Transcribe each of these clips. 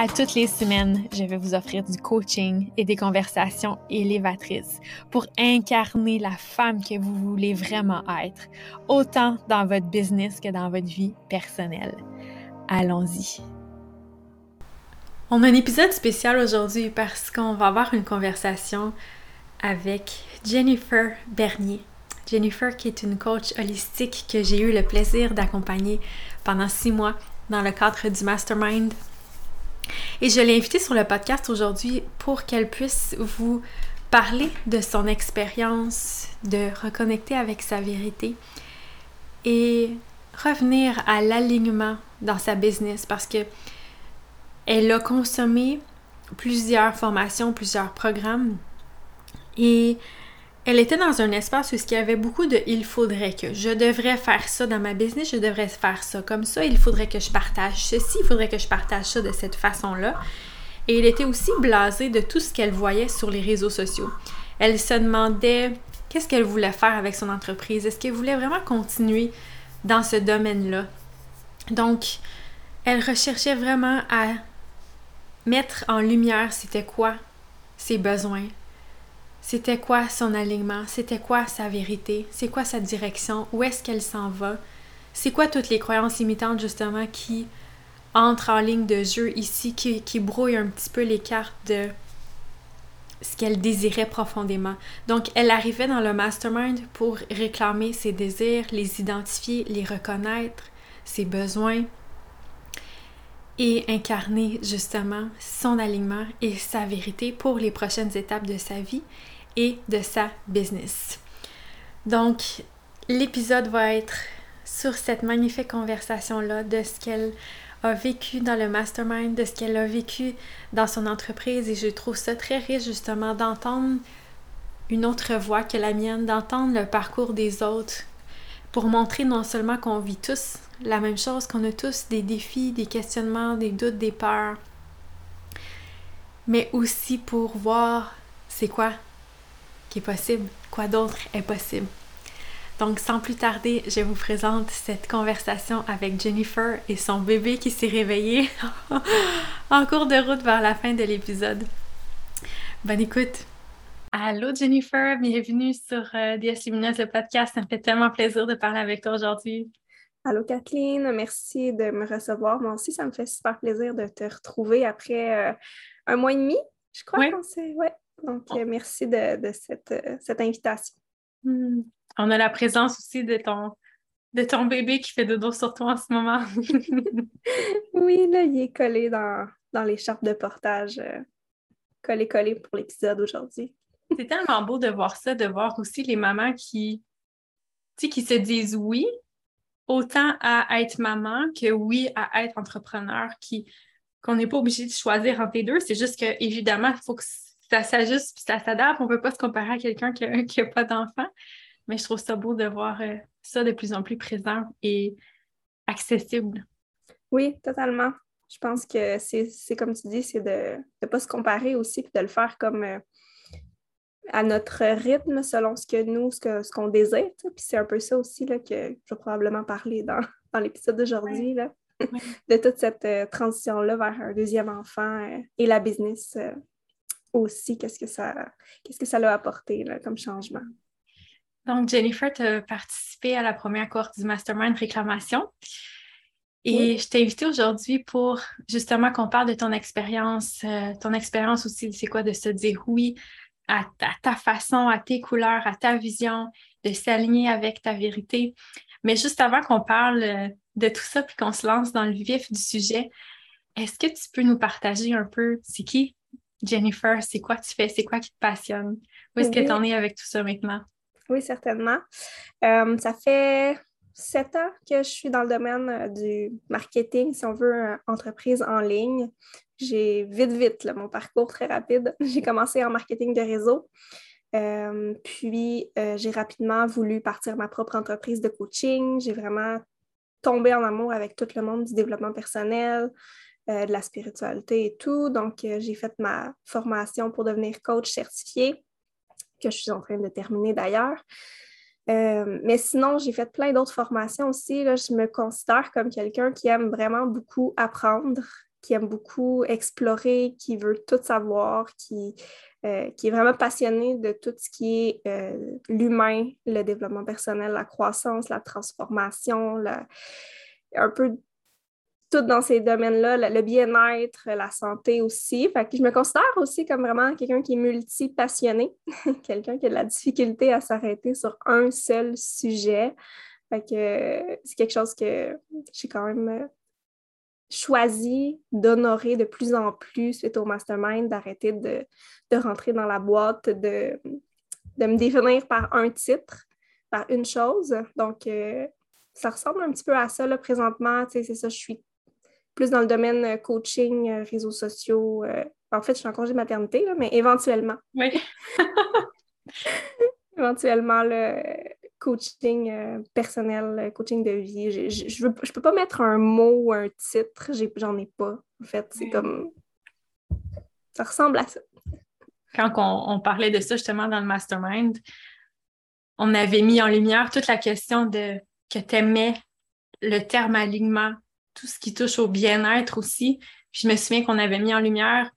À toutes les semaines, je vais vous offrir du coaching et des conversations élévatrices pour incarner la femme que vous voulez vraiment être, autant dans votre business que dans votre vie personnelle. Allons-y. On a un épisode spécial aujourd'hui parce qu'on va avoir une conversation avec Jennifer Bernier. Jennifer qui est une coach holistique que j'ai eu le plaisir d'accompagner pendant six mois dans le cadre du mastermind et je l'ai invitée sur le podcast aujourd'hui pour qu'elle puisse vous parler de son expérience, de reconnecter avec sa vérité et revenir à l'alignement dans sa business parce que elle a consommé plusieurs formations, plusieurs programmes et elle était dans un espace où il y avait beaucoup de il faudrait que je devrais faire ça dans ma business, je devrais faire ça comme ça, il faudrait que je partage ceci, il faudrait que je partage ça de cette façon-là. Et elle était aussi blasée de tout ce qu'elle voyait sur les réseaux sociaux. Elle se demandait qu'est-ce qu'elle voulait faire avec son entreprise, est-ce qu'elle voulait vraiment continuer dans ce domaine-là? Donc, elle recherchait vraiment à mettre en lumière c'était quoi ses besoins, c'était quoi son alignement, c'était quoi sa vérité, c'est quoi sa direction, où est-ce qu'elle s'en va, c'est quoi toutes les croyances imitantes justement qui entrent en ligne de jeu ici, qui, qui brouillent un petit peu les cartes de ce qu'elle désirait profondément? Donc, elle arrivait dans le mastermind pour réclamer ses désirs, les identifier, les reconnaître, ses besoins et incarner justement son alignement et sa vérité pour les prochaines étapes de sa vie et de sa business. Donc, l'épisode va être sur cette magnifique conversation-là de ce qu'elle a vécu dans le mastermind, de ce qu'elle a vécu dans son entreprise et je trouve ça très riche justement d'entendre une autre voix que la mienne, d'entendre le parcours des autres pour montrer non seulement qu'on vit tous la même chose, qu'on a tous des défis, des questionnements, des doutes, des peurs, mais aussi pour voir c'est quoi qui est possible, quoi d'autre est possible. Donc, sans plus tarder, je vous présente cette conversation avec Jennifer et son bébé qui s'est réveillé en cours de route vers la fin de l'épisode. Bonne écoute! Allô Jennifer, bienvenue sur euh, DS Lumineuse, le podcast. Ça me fait tellement plaisir de parler avec toi aujourd'hui. Allô Kathleen, merci de me recevoir. Moi aussi, ça me fait super plaisir de te retrouver après euh, un mois et demi, je crois qu'on s'est... Ouais. Donc, euh, merci de, cette, euh, cette, invitation. Hmm. On a la présence aussi de ton, de ton bébé qui fait de dos sur toi en ce moment. oui, là, il est collé dans, dans l'écharpe de portage. Euh, collé, collé pour l'épisode aujourd'hui. C'est tellement beau de voir ça, de voir aussi les mamans qui, qui se disent oui, autant à être maman que oui à être entrepreneur, qui qu'on n'est pas obligé de choisir entre les deux. C'est juste que, évidemment, il faut que ça s'ajuste puis ça s'adapte. On ne peut pas se comparer à quelqu'un qui n'a pas d'enfant. Mais je trouve ça beau de voir euh, ça de plus en plus présent et accessible. Oui, totalement. Je pense que c'est comme tu dis, c'est de ne pas se comparer aussi puis de le faire comme euh, à notre rythme selon ce que nous, ce qu'on ce qu'on désire. Puis c'est un peu ça aussi là, que je vais probablement parler dans, dans l'épisode d'aujourd'hui. de toute cette euh, transition-là vers un deuxième enfant et la business aussi qu'est-ce que ça qu'est-ce que ça l'a apporté comme changement? Donc, Jennifer, tu as participé à la première cohorte du Mastermind Réclamation. Et je t'ai invité aujourd'hui pour justement qu'on parle de ton expérience, euh, ton expérience aussi, c'est quoi de se dire oui à ta, façon, à tes couleurs, à ta vision, de s'aligner avec ta vérité. Mais juste avant qu'on parle euh, de tout ça puis qu'on se lance dans le vif du sujet, est-ce que tu peux nous partager un peu, c'est qui Jennifer, c'est quoi tu fais? C'est quoi qui te passionne? Où est-ce que tu en es avec tout ça maintenant? Oui, certainement. Euh, ça fait sept ans que je suis dans le domaine euh, du marketing, si on veut, entreprise en ligne. J'ai vite, vite, mon parcours très rapide. J'ai commencé en marketing de réseau. Euh, puis, euh, j'ai rapidement voulu partir ma propre entreprise de coaching. J'ai vraiment tombé en amour avec tout le monde du développement personnel, de la spiritualité et tout. Donc, j'ai fait ma formation pour devenir coach certifié, que je suis en train de terminer d'ailleurs. Euh, mais sinon, j'ai fait plein d'autres formations aussi. Là, je me considère comme quelqu'un qui aime vraiment beaucoup apprendre, qui aime beaucoup explorer, qui veut tout savoir, qui, euh, qui est vraiment passionné de tout ce qui est euh, l'humain, le développement personnel, la croissance, la transformation, un peu tout dans ces domaines-là, le, bien-être, la santé aussi. Fait que je me considère aussi comme vraiment quelqu'un qui est multi-passionné, quelqu'un qui a de la difficulté à s'arrêter sur un seul sujet. Fait que c'est quelque chose que j'ai quand même euh, choisi d'honorer de plus en plus suite au mastermind, d'arrêter de, rentrer dans la boîte, de, de me définir par un titre, par une chose. Donc, euh, ça ressemble un petit peu à ça là, présentement. C'est ça, je suis plus dans le domaine euh, coaching, euh, réseaux sociaux. Euh, en fait, je suis en congé maternité, mais éventuellement. Oui. éventuellement, le coaching personnel, coaching de vie. Je ne peux pas mettre un mot ou un titre, j'en ai, pas. En fait, c'est comme. Ça ressemble à ça. Quand on, on, parlait de ça justement dans le mastermind, on avait mis en lumière toute la question de que tu aimais le terme alignement tout ce qui touche au bien-être aussi. Puis je me souviens qu'on avait mis en lumière,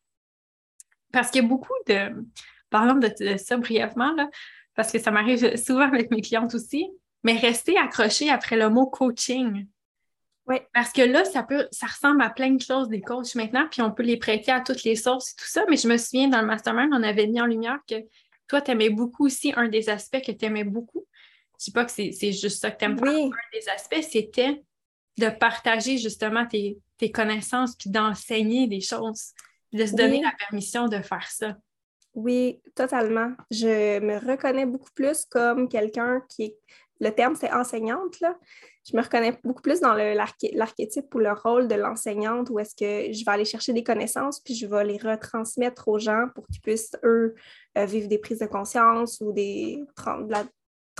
parce qu'il y a beaucoup de, parlons de, de ça brièvement, là, parce que ça m'arrive souvent avec mes clientes aussi, mais rester accroché après le mot coaching. Oui. Parce que là, ça peut, ça ressemble à plein de choses des coachs maintenant, puis on peut les prêter à toutes les sources et tout ça. Mais je me souviens, dans le mastermind, on avait mis en lumière que toi, tu aimais beaucoup aussi un des aspects que tu aimais beaucoup. Je ne dis pas que c'est juste ça que tu aimes oui. Un des aspects, c'était de partager justement tes, connaissances puis d'enseigner des choses, de se donner la permission de faire ça. Oui, totalement. Je me reconnais beaucoup plus comme quelqu'un qui est, le terme c'est enseignante, là. Je me reconnais beaucoup plus dans l'archétype ou le rôle de l'enseignante où est-ce que je vais aller chercher des connaissances puis je vais les retransmettre aux gens pour qu'ils puissent, eux, euh, vivre des prises de conscience ou des, de la,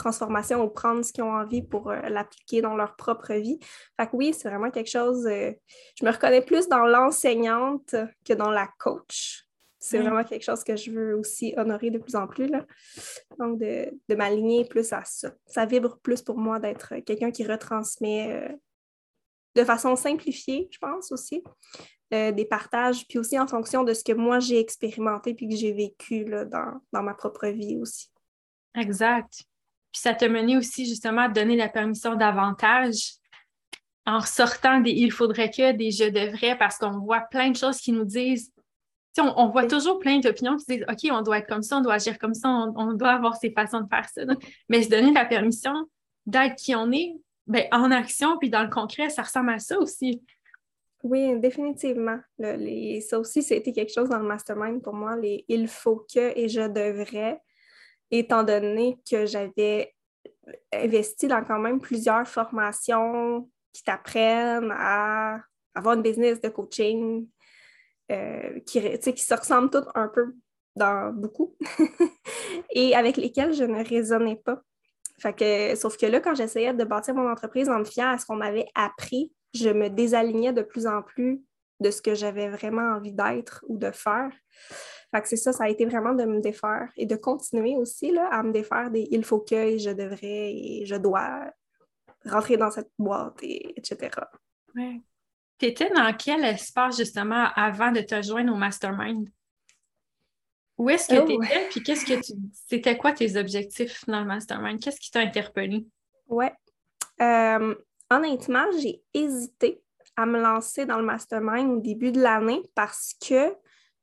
transformation ou prendre ce qu'ils ont envie pour euh, l'appliquer dans leur propre vie. Fait que oui, c'est vraiment quelque chose, euh, je me reconnais plus dans l'enseignante que dans la coach. C'est vraiment quelque chose que je veux aussi honorer de plus en plus. Là. Donc, de, de m'aligner plus à ça. Ça vibre plus pour moi d'être quelqu'un qui retransmet euh, de façon simplifiée, je pense aussi, des partages, puis aussi en fonction de ce que moi j'ai expérimenté puis que j'ai vécu là, dans, dans ma propre vie aussi. Exact. Puis ça t'a mené aussi justement à donner la permission davantage en sortant des il faudrait que, des je devrais, parce qu'on voit plein de choses qui nous disent. On, on, voit toujours plein d'opinions qui disent OK, on doit être comme ça, on doit agir comme ça, on, doit avoir ces façons de faire ça. Mais se donner la permission d'être qui on est, ben, en action, puis dans le concret, ça ressemble à ça aussi. Oui, définitivement. les, ça aussi, c'était quelque chose dans le mastermind pour moi, les il faut que et je devrais étant donné que j'avais investi dans quand même plusieurs formations qui t'apprennent à avoir une business de coaching euh, qui, qui se ressemblent toutes un peu dans beaucoup et avec lesquelles je ne raisonnais pas. Sauf que là, quand j'essayais de bâtir mon entreprise en me fiant à ce qu'on m'avait appris, je me désalignais de plus en plus de ce que j'avais vraiment envie d'être ou de faire. Fait que c'est ça, ça a été vraiment de me défaire et de continuer aussi là, à me défaire des il faut que et je devrais et je dois rentrer dans cette boîte, et, etc. Ouais. Tu étais dans quel espace justement avant de te joindre au mastermind? Où est-ce que oh. tu étais? Puis qu'est-ce que tu. C'était quoi tes objectifs dans le mastermind? Qu'est-ce qui t'a interpellé? Ouais. Euh, honnêtement, j'ai hésité à me lancer dans le mastermind au début de l'année parce que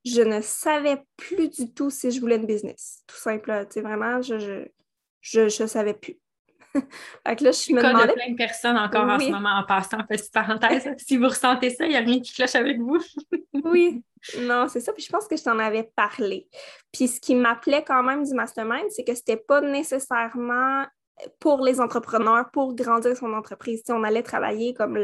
je ne savais plus du tout si je voulais une business. Tout simple. Tu sais, vraiment, je ne je, je, savais plus. fait que là, je me demandais... plein de personnes encore en ce moment en passant, petite parenthèse. si vous ressentez ça, il n'y a rien qui cloche avec vous. oui, non, c'est ça. Puis je pense que je t'en avais parlé. Puis ce qui m'appelait quand même du mastermind, c'est que c'était pas nécessairement pour les entrepreneurs, pour grandir son entreprise. Si on allait travailler comme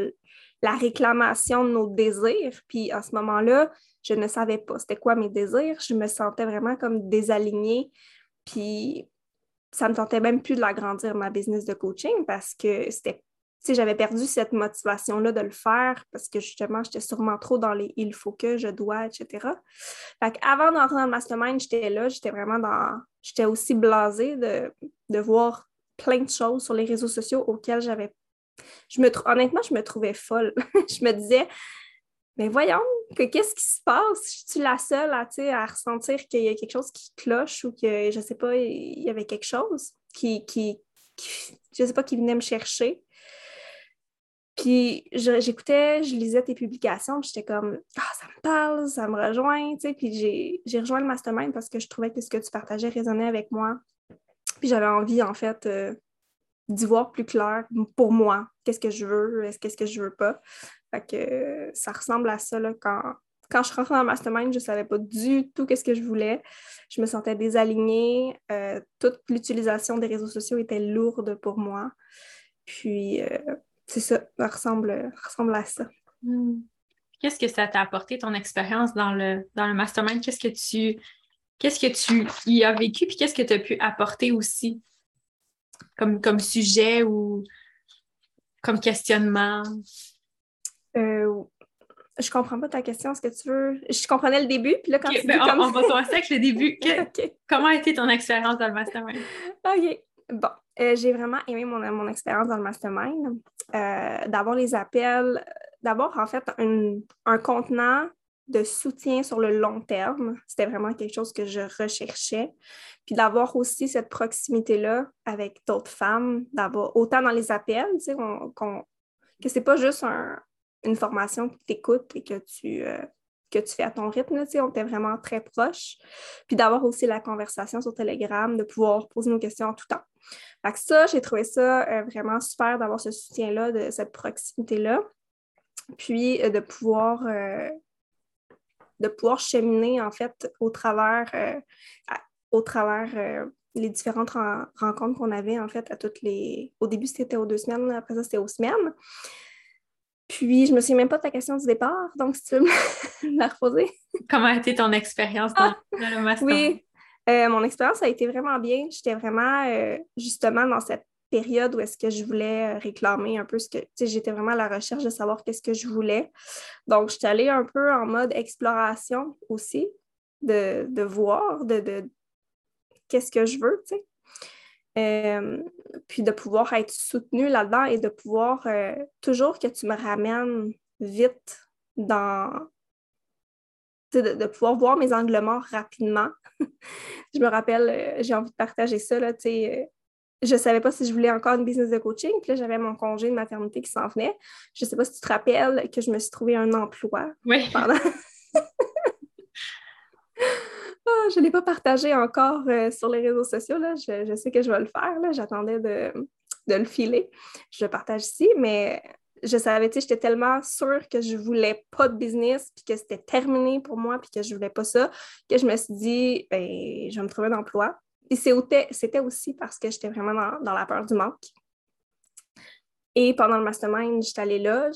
la réclamation de nos désirs. Puis à ce moment-là, je ne savais pas c'était quoi mes désirs. Je me sentais vraiment comme désalignée. Puis ça me tentait même plus de l'agrandir, ma business de coaching, parce que c'était j'avais perdu cette motivation-là de le faire parce que justement, j'étais sûrement trop dans les il faut que, je dois, etc. Fait avant d'entrer dans le mastermind, j'étais là, j'étais vraiment dans. J'étais aussi blasée de, de voir plein de choses sur les réseaux sociaux auxquelles j'avais. Je me Honnêtement, je me trouvais folle. je me disais, mais voyons, que qu'est-ce qui se passe? Je suis la seule à, à ressentir qu'il y a quelque chose qui cloche ou que, je sais pas, il y avait quelque chose qui, qui, je sais pas, qui venait me chercher. Puis j'écoutais, je, lisais tes publications, j'étais comme Ah, ça me parle, ça me rejoint, tu sais. Puis j'ai rejoint le mastermind parce que je trouvais que ce que tu partageais résonnait avec moi. Puis j'avais envie, en fait, euh, d'y voir plus clair pour moi. Qu'est-ce que je veux, qu'est-ce que je veux pas? Que ça ressemble à ça, là, quand, quand je rentrais dans le mastermind, je ne savais pas du tout qu'est-ce que je voulais. Je me sentais désalignée. Euh, toute l'utilisation des réseaux sociaux était lourde pour moi. Puis, euh, c'est ça, ça ressemble, ressemble à ça. Hmm. Qu'est-ce que ça t'a apporté, ton expérience dans le, dans le mastermind? Qu'est-ce que tu qu'est-ce que tu y as vécu, puis qu'est-ce que tu as pu apporter aussi? Comme, comme sujet ou comme questionnement? Euh, je comprends pas ta question. Est-ce que tu veux. Je comprenais le début, puis là, quand tu ben, on, on, va commencer avec le début. Comment a été ton expérience dans le mastermind? OK. Bon, euh, j'ai vraiment aimé mon, mon expérience dans le mastermind. Euh, d'avoir les appels, d'avoir en fait un, contenant de soutien sur le long terme. C'était vraiment quelque chose que je recherchais. Puis d'avoir aussi cette proximité-là avec d'autres femmes, d'avoir autant dans les appels, tu sais, que c'est pas juste une formation et que tu, euh, que tu fais à ton rythme. on était vraiment très proches. Puis d'avoir aussi la conversation sur Telegram, de pouvoir poser nos questions en tout temps. Fait ça, j'ai trouvé ça euh, vraiment super d'avoir ce soutien-là, de cette proximité-là. Puis euh, de pouvoir de pouvoir cheminer en fait au travers au travers les différentes rencontres qu'on avait en fait à toutes les. Au début, c'était aux deux semaines, après ça, c'était aux semaines. Puis, je me souviens même pas de ta question du départ, donc si tu veux me la reposer. Comment a été ton expérience dans, ah! le master? Oui, euh, mon expérience a été vraiment bien. J'étais vraiment euh, justement dans cette période où est-ce que je voulais euh, réclamer un peu ce que, tu sais, j'étais vraiment à la recherche de savoir qu'est-ce que je voulais. Donc, j'étais allée un peu en mode exploration aussi, de, voir, de, de qu'est-ce que je veux, tu sais. Euh, puis de pouvoir être soutenu là-dedans et de pouvoir euh, toujours que tu me ramènes vite dans. De, pouvoir voir mes angles morts rapidement. je me rappelle, j'ai envie de partager ça. Là, je ne savais pas si je voulais encore une business de coaching. Puis là, j'avais mon congé de maternité qui s'en venait. Je ne sais pas si tu te rappelles que je me suis trouvé un emploi oui. pendant. Ah, je ne l'ai pas partagé encore euh, sur les réseaux sociaux. Là. Je, sais que je vais le faire. J'attendais de, le filer. Je le partage ici, mais je savais, tu sais, j'étais tellement sûre que je ne voulais pas de business, puis que c'était terminé pour moi, puis que je ne voulais pas ça, que je me suis dit, ben, je vais me trouver un emploi. Et c'était aussi parce que j'étais vraiment dans, la peur du manque. Et pendant le mastermind, j'étais allée là.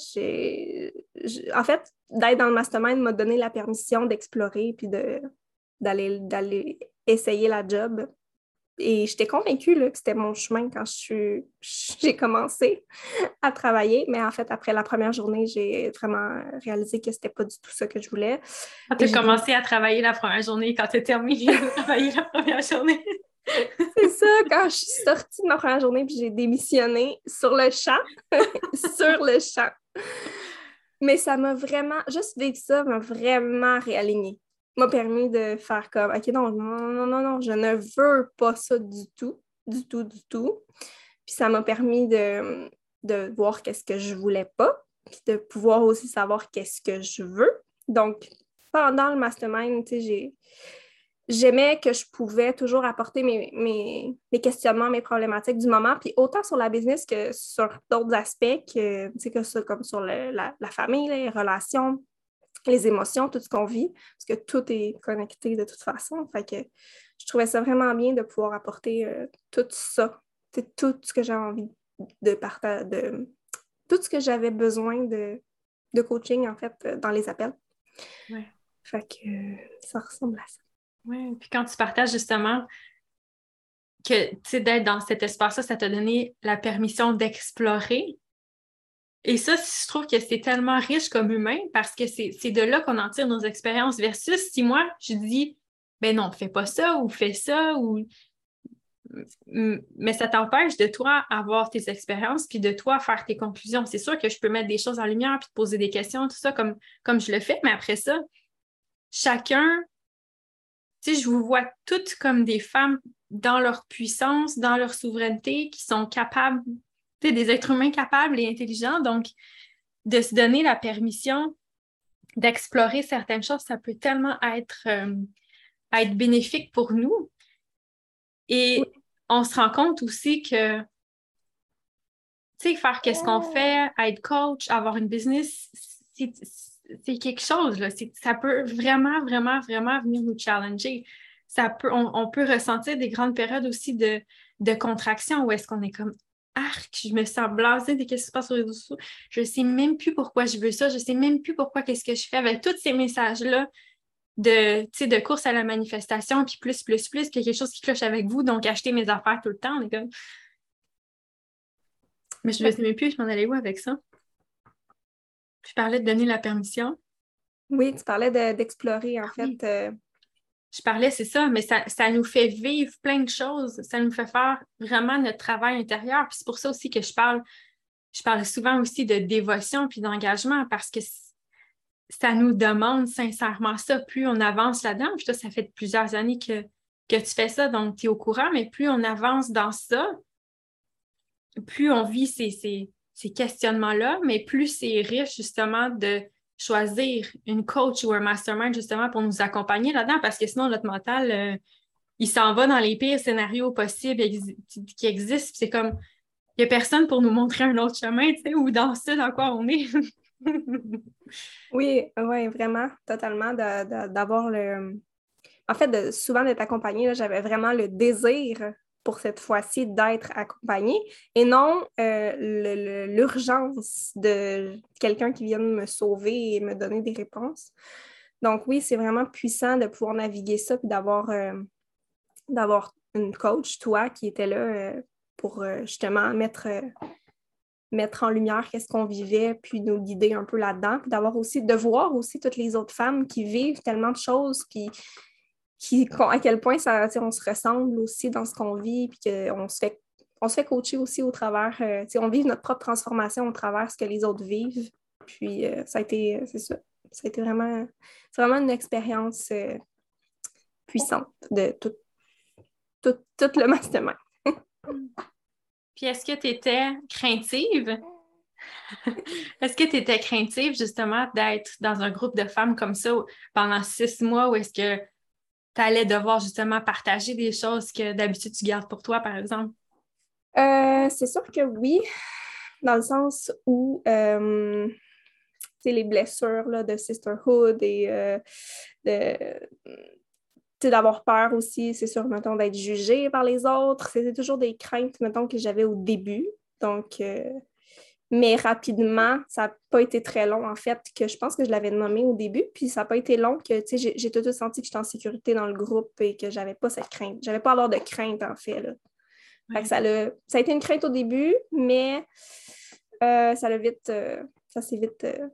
en fait, d'être dans le mastermind m'a donné la permission d'explorer puis d'aller essayer la job. Et j'étais convaincue que c'était mon chemin quand j'ai commencé à travailler. Mais en fait, après la première journée, j'ai vraiment réalisé que c'était pas du tout ça que je voulais. Quand tu as commencé à travailler la première journée, quand tu as terminé de travailler la première journée. C'est ça, quand je suis sortie de ma première journée puis j'ai démissionné sur le champ, sur le champ. Mais ça m'a vraiment, juste vivre ça m'a vraiment réaligné m'a permis de faire comme OK, non, non, non, non, non, je ne veux pas ça du tout, du tout, du tout. Puis ça m'a permis de, de voir qu'est-ce que je voulais pas, puis de pouvoir aussi savoir qu'est-ce que je veux. Donc, pendant le mastermind, j'aimais que je pouvais toujours apporter mes, mes, questionnements, mes problématiques du moment, puis autant sur la business que sur d'autres aspects, que, que ça, comme sur la, la, famille, les relations, les émotions, tout ce qu'on vit, parce que tout est connecté de toute façon. Fait que je trouvais ça vraiment bien de pouvoir apporter euh, tout ça tout ce que j'avais envie de partager, de tout ce que j'avais besoin de, de, coaching, en fait, dans les appels. Ouais. Fait que ça ressemble à ça. Oui, puis quand tu partages justement que, tu sais, d'être dans cet espace-là, ça t'a donné la permission d'explorer. Et ça, je trouve que c'est tellement riche comme humain parce que c'est de là qu'on en tire nos expériences versus si moi, je dis, ben non, fais pas ça ou fais ça ou mais ça t'empêche de toi avoir tes expériences puis de toi faire tes conclusions. C'est sûr que je peux mettre des choses en lumière puis te poser des questions, tout ça comme, comme je le fais, mais après ça, chacun, tu sais, je vous vois toutes comme des femmes dans leur puissance, dans leur souveraineté, qui sont capables, sais, des êtres humains capables et intelligents. Donc, de se donner la permission d'explorer certaines choses, ça peut tellement être, euh, être bénéfique pour nous. Et on se rend compte aussi que, tu sais, faire qu'est-ce qu'on fait, être coach, avoir une business, c'est quelque chose, là. Ça peut vraiment, vraiment, vraiment venir nous challenger. Ça peut, on, peut ressentir des grandes périodes aussi de, de contraction où est-ce qu'on est comme arc, je me sens blasée de ce qui se passe sur les réseaux sociaux. Je ne sais même plus pourquoi je veux ça. Je ne sais même plus pourquoi qu'est-ce que je fais avec tous ces messages-là de, de course à la manifestation, puis plus, plus, plus, qu'il y a quelque chose qui cloche avec vous, donc acheter mes affaires tout le temps. Comme... Mais je ne sais même plus, je m'en allais où avec ça? Je parlais de donner la permission? Oui, tu parlais d'explorer, en ah fait. Euh, je parlais, c'est ça, mais ça, ça, nous fait vivre plein de choses. Ça nous fait faire vraiment notre travail intérieur. Puis c'est pour ça aussi que je parle, je parle souvent aussi de dévotion puis d'engagement parce que ça nous demande sincèrement ça. Plus on avance là-dedans, puis ça fait plusieurs années que, que tu fais ça, donc tu es au courant, mais plus on avance dans ça, plus on vit ces, ces, ces questionnements-là, mais plus c'est riche justement de choisir une coach ou un mastermind justement pour nous accompagner là-dedans, parce que sinon notre mental, euh, il s'en va dans les pires scénarios possibles qui existent. C'est comme, il n'y a personne pour nous montrer un autre chemin, tu sais, ou dans ce dans quoi on est. oui, oui, vraiment, totalement, d'avoir le... En fait, souvent d'être accompagnée, j'avais vraiment le désir pour cette fois-ci d'être accompagnée et non euh, l'urgence de quelqu'un qui vienne me sauver et me donner des réponses. Donc oui, c'est vraiment puissant de pouvoir naviguer ça et d'avoir euh, d'avoir une coach, toi, qui était là euh, pour justement mettre, mettre en lumière qu'est-ce qu'on vivait, puis nous guider un peu là-dedans, puis d'avoir aussi, de voir aussi toutes les autres femmes qui vivent tellement de choses, à quel point on se ressemble aussi dans ce qu'on vit, puis qu'on se fait on se fait coacher aussi au travers, euh, on vit notre propre transformation au travers ce que les autres vivent. Puis euh, ça a été, c'est ça, ça a été vraiment, vraiment une expérience euh, puissante de tout, tout, tout le mastermind. Puis est-ce que tu étais craintive? est-ce que tu étais craintive justement d'être dans un groupe de femmes comme ça pendant six mois ou est-ce que tu devoir justement partager des choses que d'habitude tu gardes pour toi, par exemple? Euh, c'est sûr que oui, dans le sens où euh, les blessures là, de sisterhood et euh, d'avoir peur aussi, c'est sûr, mettons, d'être jugée par les autres. C'était toujours des craintes, mettons, que j'avais au début. Donc, mais rapidement, ça n'a pas été très long, en fait, que je pense que je l'avais nommé au début, puis ça n'a pas été long que, tu sais, j'ai tout de suite senti que j'étais en sécurité dans le groupe et que j'avais pas cette crainte. J'avais pas à avoir de crainte, en fait, là. ça, a, ça a été une crainte au début, mais euh, ça l'a vite, euh, ça s'est vite, euh,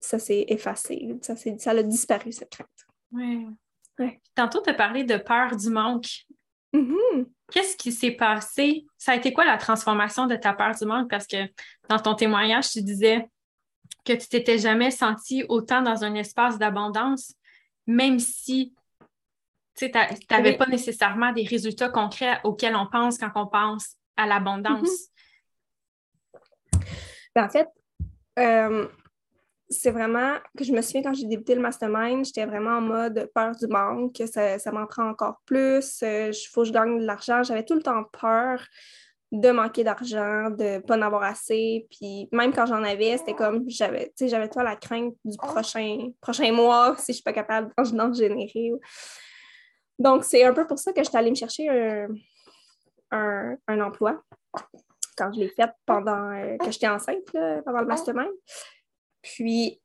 ça s'est effacé, ça, ça a disparu, cette crainte. Oui. Tantôt, tu as parlé de peur du manque. Mm-hmm. Qu'est-ce qui s'est passé? Ça a été quoi la transformation de ta peur du manque? Parce que dans ton témoignage, tu disais que tu t'étais jamais senti autant dans un espace d'abondance, même si tu n'avais pas nécessairement des résultats concrets auxquels on pense quand on pense à l'abondance. Mm-hmm. Ben, en fait, euh, c'est vraiment que je me souviens quand j'ai débuté le mastermind, j'étais vraiment en mode peur du manque, que ça, ça m'en prend encore plus, il euh, faut que je gagne de l'argent. J'avais tout le temps peur de manquer d'argent, de ne pas en avoir assez. Puis même quand j'en avais, c'était comme j'avais, j'avais toi la crainte du prochain, prochain mois si je ne suis pas capable d'en générer. Donc, c'est un peu pour ça que je suis allée me chercher un, un, emploi quand je l'ai fait pendant euh, que j'étais enceinte, pendant le mastermind. Puis,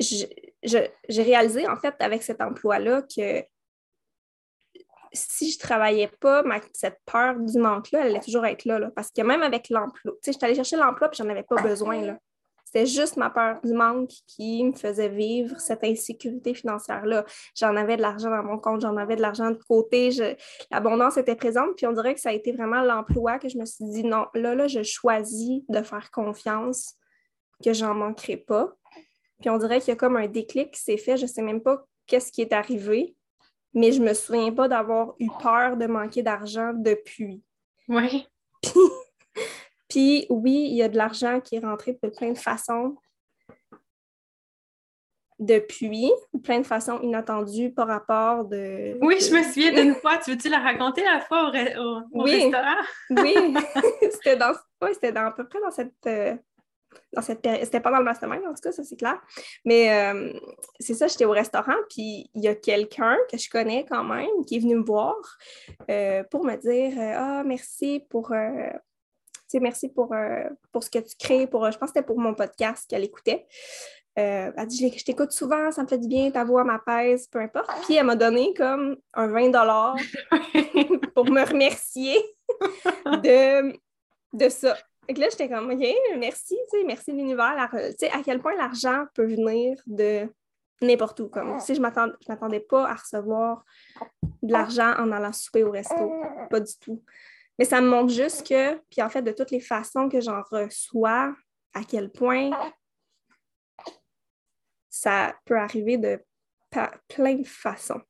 j'ai réalisé, en fait, avec cet emploi-là, que si je ne travaillais pas, cette peur du manque-là, elle allait toujours être là, parce que même avec l'emploi, tu sais, j'étais allée chercher l'emploi et j'en avais pas besoin, là. C'était juste ma peur du manque qui me faisait vivre cette insécurité financière-là. J'en avais de l'argent dans mon compte, j'en avais de l'argent de côté, l'abondance était présente, puis on dirait que ça a été vraiment l'emploi que je me suis dit, non, là, là, je choisis de faire confiance que j'en manquerai pas. Puis on dirait qu'il y a comme un déclic qui s'est fait, je ne sais même pas qu'est-ce qui est arrivé, mais je ne me souviens pas d'avoir eu peur de manquer d'argent depuis. Oui. Puis oui, il y a de l'argent qui est rentré de plein de façons depuis, plein de façons inattendues par rapport de... Oui, je me souviens d'une fois. Tu veux-tu la raconter la fois au, restaurant? oui, c'était dans, c'était dans, à peu près dans cette... Euh, dans cette c'était pas dans le mastermind, en tout cas, ça c'est clair. Mais euh, c'est ça, j'étais au restaurant, puis il y a quelqu'un que je connais quand même qui est venu me voir euh, pour me dire Ah, merci pour, merci pour, euh, pour ce que tu crées. Pour, je pense que c'était pour mon podcast qu'elle écoutait. Euh, elle dit Je t'écoute souvent, ça me fait du bien, ta voix m'apaise, peu importe. Puis elle m'a donné comme un 20 pour me remercier de, de ça. Et là, j'étais comme OK, merci, merci l'univers. Tu sais, à quel point l'argent peut venir de n'importe où. Comme si je ne m'attendais pas à recevoir de l'argent en allant souper au resto. Pas du tout. Mais ça me montre juste que, puis en fait, de toutes les façons que j'en reçois, à quel point ça peut arriver de plein de façons.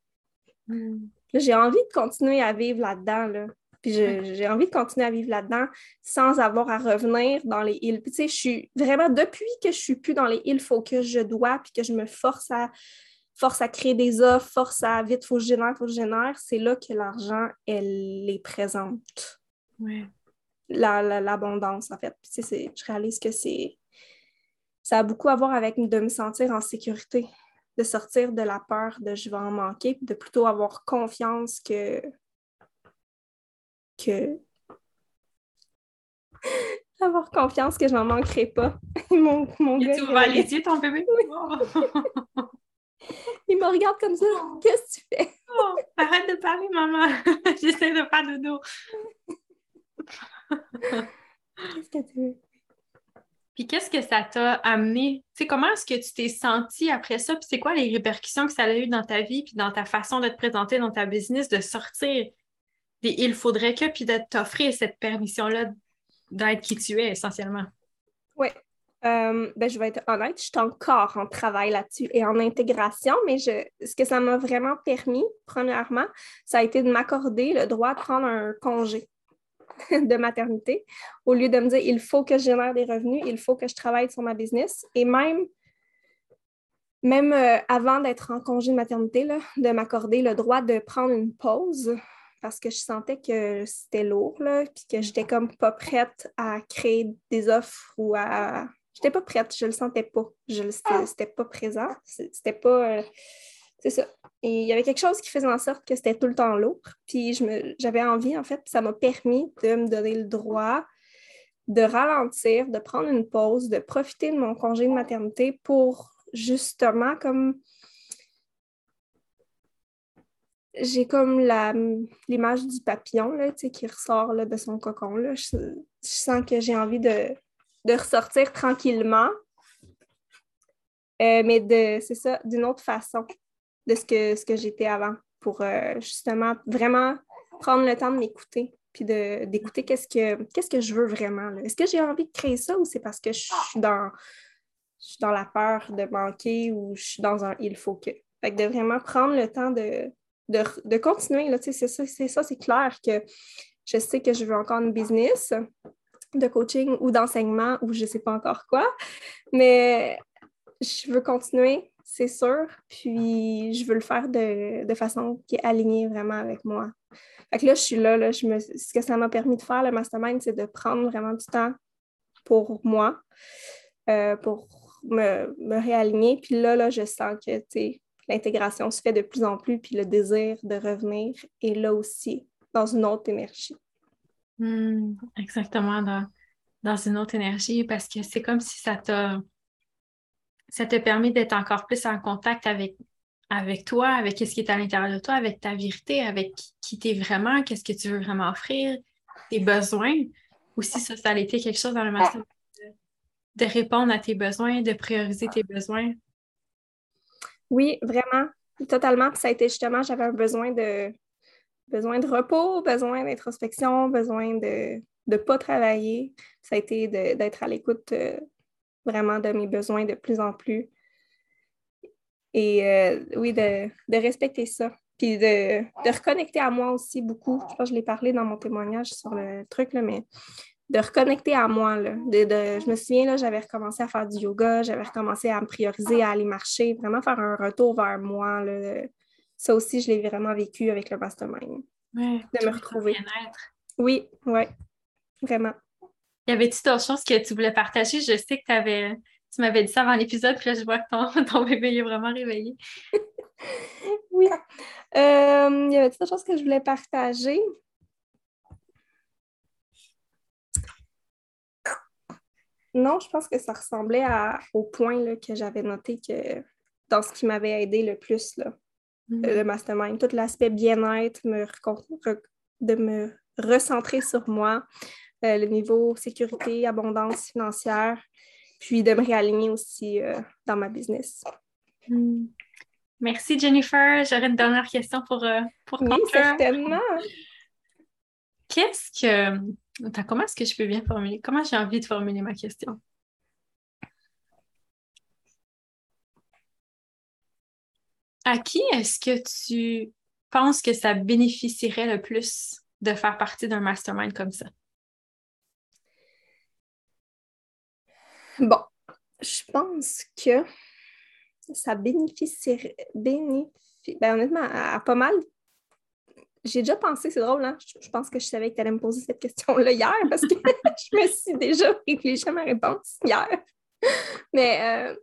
Hmm. J'ai envie de continuer à vivre là-dedans. Là. Puis j'ai envie de continuer à vivre là-dedans sans avoir à revenir dans les îles. Puis tu sais, je suis vraiment, depuis que je suis plus dans les îles, il faut que je dois, puis que je me force à force à créer des offres, force à vite, faut que je génère, faut que je génère, c'est là que l'argent, elle est présente. Ouais. L'abondance, en fait. je réalise que c'est ça a beaucoup à voir avec de me sentir en sécurité, de sortir de la peur de je vais en manquer, de plutôt avoir confiance que que avoir confiance que je n'en manquerai pas. mon, mon gars, tu ouvres les yeux, ton bébé? Il me regarde comme ça. Qu'est-ce que tu fais? Oh, arrête de parler, maman. J'essaie de faire de dos. qu'est-ce que tu veux? Puis qu'est-ce que ça t'a amené? Tu sais, comment est-ce que tu t'es senti après ça? Puis c'est quoi les répercussions que ça a eu dans ta vie, puis dans ta façon de te présenter dans ta business, de sortir? Il faudrait que, puis de t'offrir cette permission-là d'être qui tu es essentiellement? Oui. Euh, ben, je vais être honnête, je suis encore en travail là-dessus et en intégration, mais je, ce que ça m'a vraiment permis, premièrement, ça a été de m'accorder le droit de prendre un congé de maternité au lieu de me dire il faut que je génère des revenus, il faut que je travaille sur ma business. Et même, euh, avant d'être en congé de maternité, de m'accorder le droit de prendre une pause parce que je sentais que c'était lourd, là, puis que j'étais comme pas prête à créer des offres ou à. J'étais pas prête, je le sentais pas. Je c'était pas présent. C'était pas. Euh, c'est ça. Et il y avait quelque chose qui faisait en sorte que c'était tout le temps lourd. Puis j'avais envie, en fait, ça m'a permis de me donner le droit de ralentir, de prendre une pause, de profiter de mon congé de maternité pour justement comme j'ai comme l'image du papillon là, qui ressort là, de son cocon. Là. Je, sens que j'ai envie de, ressortir tranquillement, euh, mais de, c'est ça, d'une autre façon de ce que, ce que j'étais avant pour euh, justement vraiment prendre le temps de m'écouter puis d'écouter qu'est-ce que, qu'est-ce que je veux vraiment. Est-ce que j'ai envie de créer ça ou c'est parce que je suis dans, je dans la peur de manquer ou je suis dans un il faut que. Fait de vraiment prendre le temps de, de, continuer. C'est, ça, c'est ça, c'est clair que je sais que je veux encore une business de coaching ou d'enseignement ou je ne sais pas encore quoi, mais je veux continuer c'est sûr. Puis je veux le faire de, façon qui est alignée vraiment avec moi. Fait que là, je suis là, là je me, ce que ça m'a permis de faire, le mastermind, c'est de prendre vraiment du temps pour moi, euh, pour me, réaligner. Puis là, là, je sens que l'intégration se fait de plus en plus, puis le désir de revenir est là aussi, dans une autre énergie. Hmm, exactement, dans, dans une autre énergie, parce que c'est comme si ça t'a ça te permet d'être encore plus en contact avec, toi, avec ce qui est à l'intérieur de toi, avec ta vérité, avec qui tu es vraiment, qu'est-ce que tu veux vraiment offrir, tes besoins. Aussi, ça, ça a été quelque chose dans le master de, répondre à tes besoins, de prioriser tes besoins. Oui, vraiment, totalement. ça a été justement, j'avais un besoin de besoin de repos, besoin d'introspection, besoin de ne pas travailler. Ça a été d'être à l'écoute euh, vraiment de mes besoins de plus en plus. Et euh, oui, de, respecter ça. Puis de, reconnecter à moi aussi beaucoup. Je que je l'ai parlé dans mon témoignage sur le truc, là, mais de reconnecter à moi. Là. De, je me souviens, là, j'avais recommencé à faire du yoga, j'avais recommencé à me prioriser, à aller marcher, vraiment faire un retour vers moi. Là. Ça aussi, je l'ai vraiment vécu avec le mastermind. de me retrouver. Oui, oui, vraiment. Y avait-tu d'autres choses que tu voulais partager? Je sais que avais, tu m'avais dit ça avant l'épisode, puis là, je vois que ton, ton bébé est vraiment réveillé. oui. Euh, y avait-tu d'autres choses que je voulais partager? Non, je pense que ça ressemblait au point que j'avais noté que dans ce qui m'avait aidé le plus, là, mm-hmm. le mastermind, tout l'aspect bien-être, me de me recentrer sur moi, euh, le niveau sécurité, abondance financière, puis de me réaligner aussi euh, dans ma business. Hmm. Merci Jennifer. J'aurais une dernière question pour, euh, pour Oui, certainement. Qu'est-ce que. Comment est-ce que je peux bien formuler? Comment j'ai envie de formuler ma question? À qui est-ce que tu penses que ça bénéficierait le plus de faire partie d'un mastermind comme ça? Bon, je pense que ça bénéficierait, bénéficie, ben, honnêtement, à, pas mal. J'ai déjà pensé, c'est drôle, hein? Je, pense que je savais que tu allais me poser cette question-là hier parce que je me suis déjà réfléchi à ma réponse hier. Mais euh,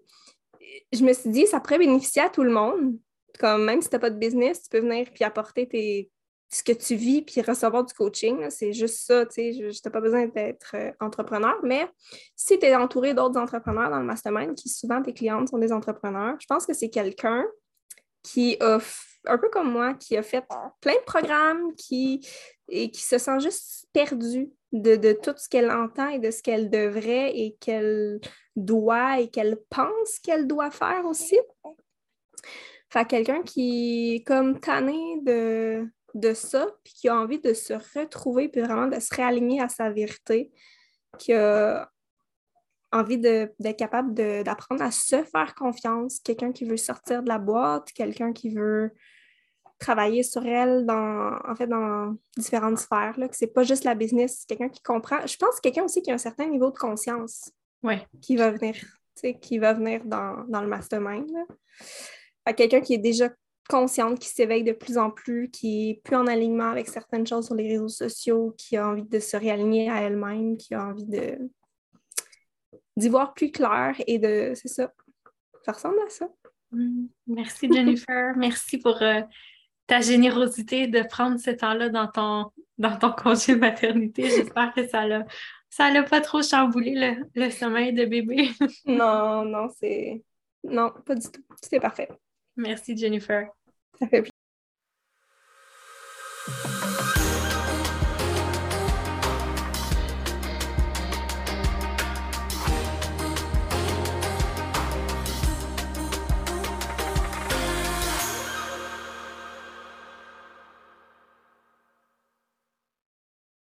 je me suis dit, ça pourrait bénéficier à tout le monde. Comme même si tu n'as pas de business, tu peux venir puis apporter tes, ce que tu vis puis recevoir du coaching. C'est juste ça, tu sais, je n'ai pas besoin d'être euh, entrepreneur, mais si tu es entouré d'autres entrepreneurs dans le mastermind, qui souvent tes clientes sont des entrepreneurs, je pense que c'est quelqu'un qui a, un peu comme moi, qui a fait plein de programmes qui, et qui se sent juste perdu de, de tout ce qu'elle entend et de ce qu'elle devrait et qu'elle doit et qu'elle pense qu'elle doit faire aussi. Fait quelqu'un qui est comme tanné de, de ça, puis qui a envie de se retrouver, puis vraiment de se réaligner à sa vérité, qui a envie d'être capable d'apprendre à se faire confiance, quelqu'un qui veut sortir de la boîte, quelqu'un qui veut travailler sur elle dans, en fait, dans différentes sphères, là, que c'est pas juste la business, quelqu'un qui comprend. Je pense quelqu'un aussi qui a un certain niveau de conscience ouais. qui va venir, qui va venir dans, dans le mastermind. Quelqu'un qui est déjà consciente, qui s'éveille de plus en plus, qui est plus en alignement avec certaines choses sur les réseaux sociaux, qui a envie de se réaligner à elle-même, qui a envie de d'y voir plus clair et de, c'est ça, ça ressemble à ça. Mm. Merci Jennifer, merci pour euh, ta générosité de prendre ce temps-là dans ton, dans ton congé maternité. J'espère que ça l'a ça l'a pas trop chamboulé le, le sommeil de bébé. non, non, c'est... Non, pas du tout. C'est parfait. Merci Jennifer. Ça fait